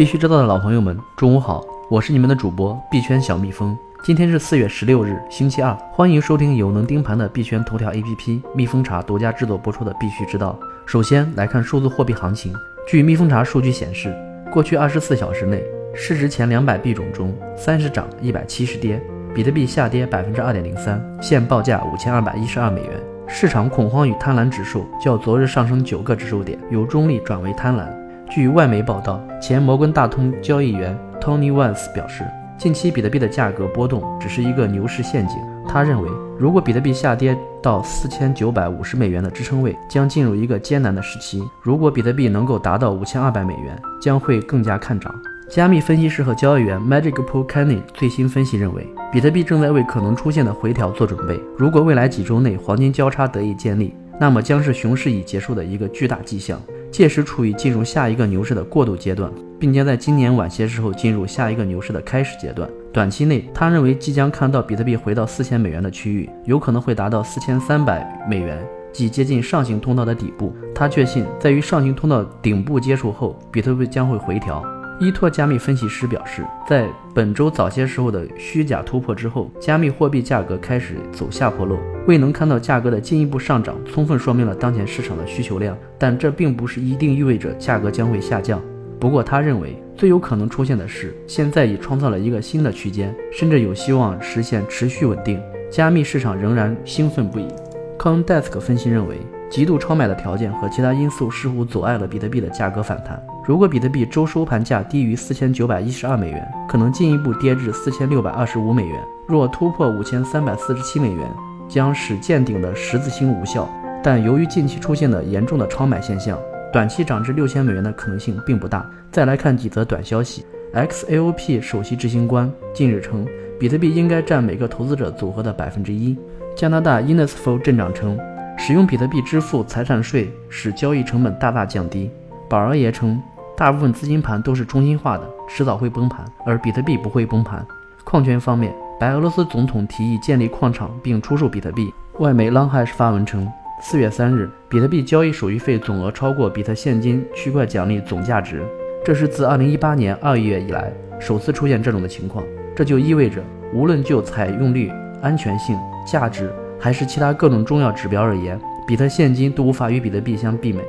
必须知道的老朋友们，中午好，我是你们的主播币圈小蜜蜂。今天是四月十六日，星期二，欢迎收听有能盯盘的币圈头条 APP 蜜蜂茶独家制作播出的《必须知道》。首先来看数字货币行情，据蜜蜂茶数据显示，过去二十四小时内，市值前两百币种中，三十涨一百七十跌，比特币下跌百分之二点零三，现报价五千二百一十二美元。市场恐慌与贪婪指数较昨日上升九个指数点，由中立转为贪婪。据外媒报道，前摩根大通交易员 Tony Vance 表示，近期比特币的价格波动只是一个牛市陷阱。他认为，如果比特币下跌到四千九百五十美元的支撑位，将进入一个艰难的时期；如果比特币能够达到五千二百美元，将会更加看涨。加密分析师和交易员 Magic Pool Kenny 最新分析认为，比特币正在为可能出现的回调做准备。如果未来几周内黄金交叉得以建立，那么将是熊市已结束的一个巨大迹象，届时处于进入下一个牛市的过渡阶段，并将在今年晚些时候进入下一个牛市的开始阶段。短期内，他认为即将看到比特币回到四千美元的区域，有可能会达到四千三百美元，即接近上行通道的底部。他确信，在与上行通道顶部接触后，比特币将会回调。依托加密分析师表示，在本周早些时候的虚假突破之后，加密货币价格开始走下坡路。未能看到价格的进一步上涨，充分说明了当前市场的需求量，但这并不是一定意味着价格将会下降。不过，他认为最有可能出现的是，现在已创造了一个新的区间，甚至有希望实现持续稳定。加密市场仍然兴奋不已。CoinDesk 分析认为。极度超买的条件和其他因素似乎阻碍了比特币的价格反弹。如果比特币周收盘价低于四千九百一十二美元，可能进一步跌至四千六百二十五美元。若突破五千三百四十七美元，将使见顶的十字星无效。但由于近期出现的严重的超买现象，短期涨至六千美元的可能性并不大。再来看几则短消息：XAOP 首席执行官近日称，比特币应该占每个投资者组合的百分之一。加拿大 Innisful 镇长称。使用比特币支付财产税使交易成本大大降低。宝儿爷称，大部分资金盘都是中心化的，迟早会崩盘，而比特币不会崩盘。矿权方面，白俄罗斯总统提议建立矿场并出售比特币。外媒 l o n g h a s 发文称，四月三日，比特币交易手续费总额超过比特现金区块奖励总价值，这是自二零一八年二月以来首次出现这种的情况。这就意味着，无论就采用率、安全性、价值。还是其他各种重要指标而言，比特现金都无法与比特币相媲美。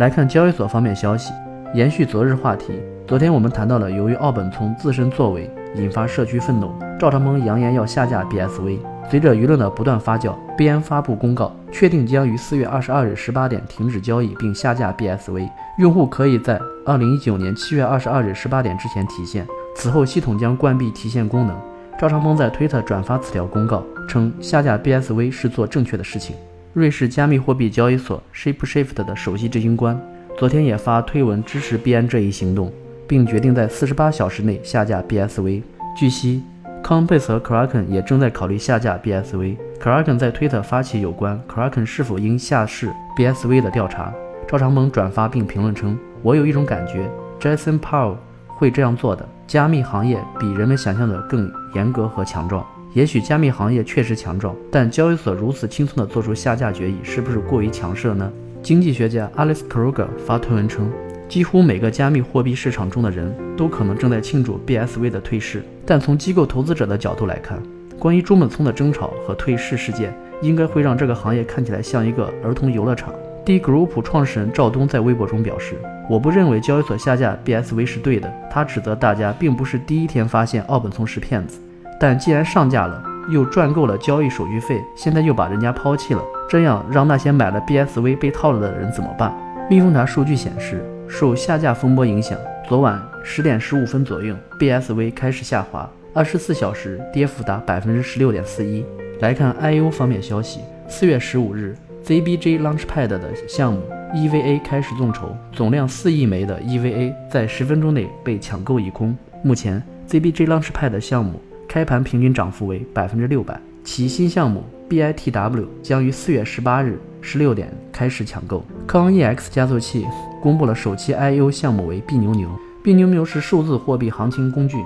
来看交易所方面消息，延续昨日话题，昨天我们谈到了由于奥本聪自身作为引发社区愤怒，赵长鹏扬言要下架 BSV。随着舆论的不断发酵，币安发布公告，确定将于四月二十二日十八点停止交易并下架 BSV，用户可以在二零一九年七月二十二日十八点之前提现，此后系统将关闭提现功能。赵长鹏在推特转发此条公告，称下架 BSV 是做正确的事情。瑞士加密货币交易所 ShapeShift 的首席执行官昨天也发推文支持币安这一行动，并决定在四十八小时内下架 BSV。据悉，Coinbase 和 Kraken 也正在考虑下架 BSV。Kraken 在推特发起有关 Kraken 是否应下市 BSV 的调查。赵长鹏转发并评论称：“我有一种感觉，Jason Powell 会这样做的。”加密行业比人们想象的更严格和强壮。也许加密行业确实强壮，但交易所如此轻松地做出下架决议，是不是过于强势了呢？经济学家 Alice Kruger 发推文称，几乎每个加密货币市场中的人都可能正在庆祝 BSV 的退市。但从机构投资者的角度来看，关于中本聪的争吵和退市事件，应该会让这个行业看起来像一个儿童游乐场。D Group 创始人赵东在微博中表示：“我不认为交易所下架 BSV 是对的。他指责大家并不是第一天发现奥本聪是骗子，但既然上架了，又赚够了交易手续费，现在又把人家抛弃了，这样让那些买了 BSV 被套了的人怎么办？”蜜蜂茶数据显示，受下架风波影响，昨晚十点十五分左右，BSV 开始下滑，二十四小时跌幅达百分之十六点四一。来看 IU 方面消息，四月十五日。ZBJ Launchpad 的项目 EVA 开始众筹，总量四亿枚的 EVA 在十分钟内被抢购一空。目前，ZBJ Launchpad 项目开盘平均涨幅为百分之六百。其新项目 BITW 将于四月十八日十六点开始抢购。conex 加速器公布了首期 IU 项目为币牛牛，币牛牛是数字货币行情工具，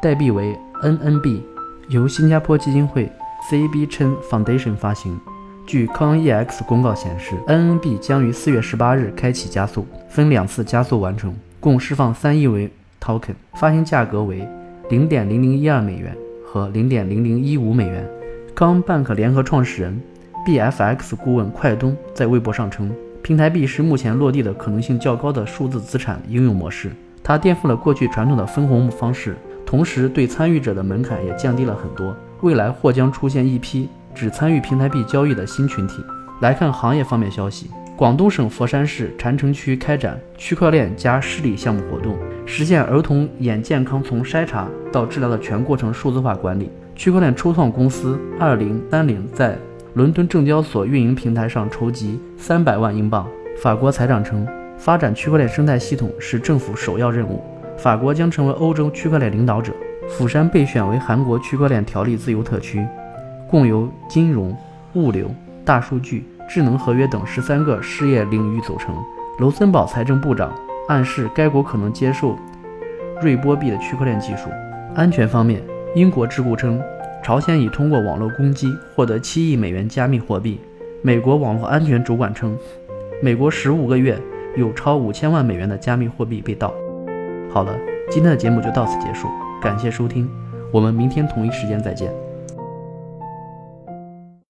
代币为 NNB，由新加坡基金会 CB Chen Foundation 发行。据 conex 公告显示，NNB 将于四月十八日开启加速，分两次加速完成，共释放三亿枚 token，发行价格为零点零零一二美元和零点零零一五美元。刚 Bank 联合创始人 BFX 顾问快东在微博上称，平台币是目前落地的可能性较高的数字资产应用模式，它颠覆了过去传统的分红方式，同时对参与者的门槛也降低了很多。未来或将出现一批只参与平台币交易的新群体。来看行业方面消息。广东省佛山市禅城区开展区块链加视力项目活动，实现儿童眼健康从筛查到治疗的全过程数字化管理。区块链初创公司二零三零在伦敦证交所运营平台上筹集三百万英镑。法国财长称，发展区块链生态系统是政府首要任务。法国将成为欧洲区块链领导者。釜山被选为韩国区块链条例自由特区，共由金融、物流、大数据。智能合约等十三个事业领域组成。卢森堡财政部长暗示该国可能接受瑞波币的区块链技术。安全方面，英国智库称，朝鲜已通过网络攻击获得七亿美元加密货币。美国网络安全主管称，美国十五个月有超五千万美元的加密货币被盗。好了，今天的节目就到此结束，感谢收听，我们明天同一时间再见。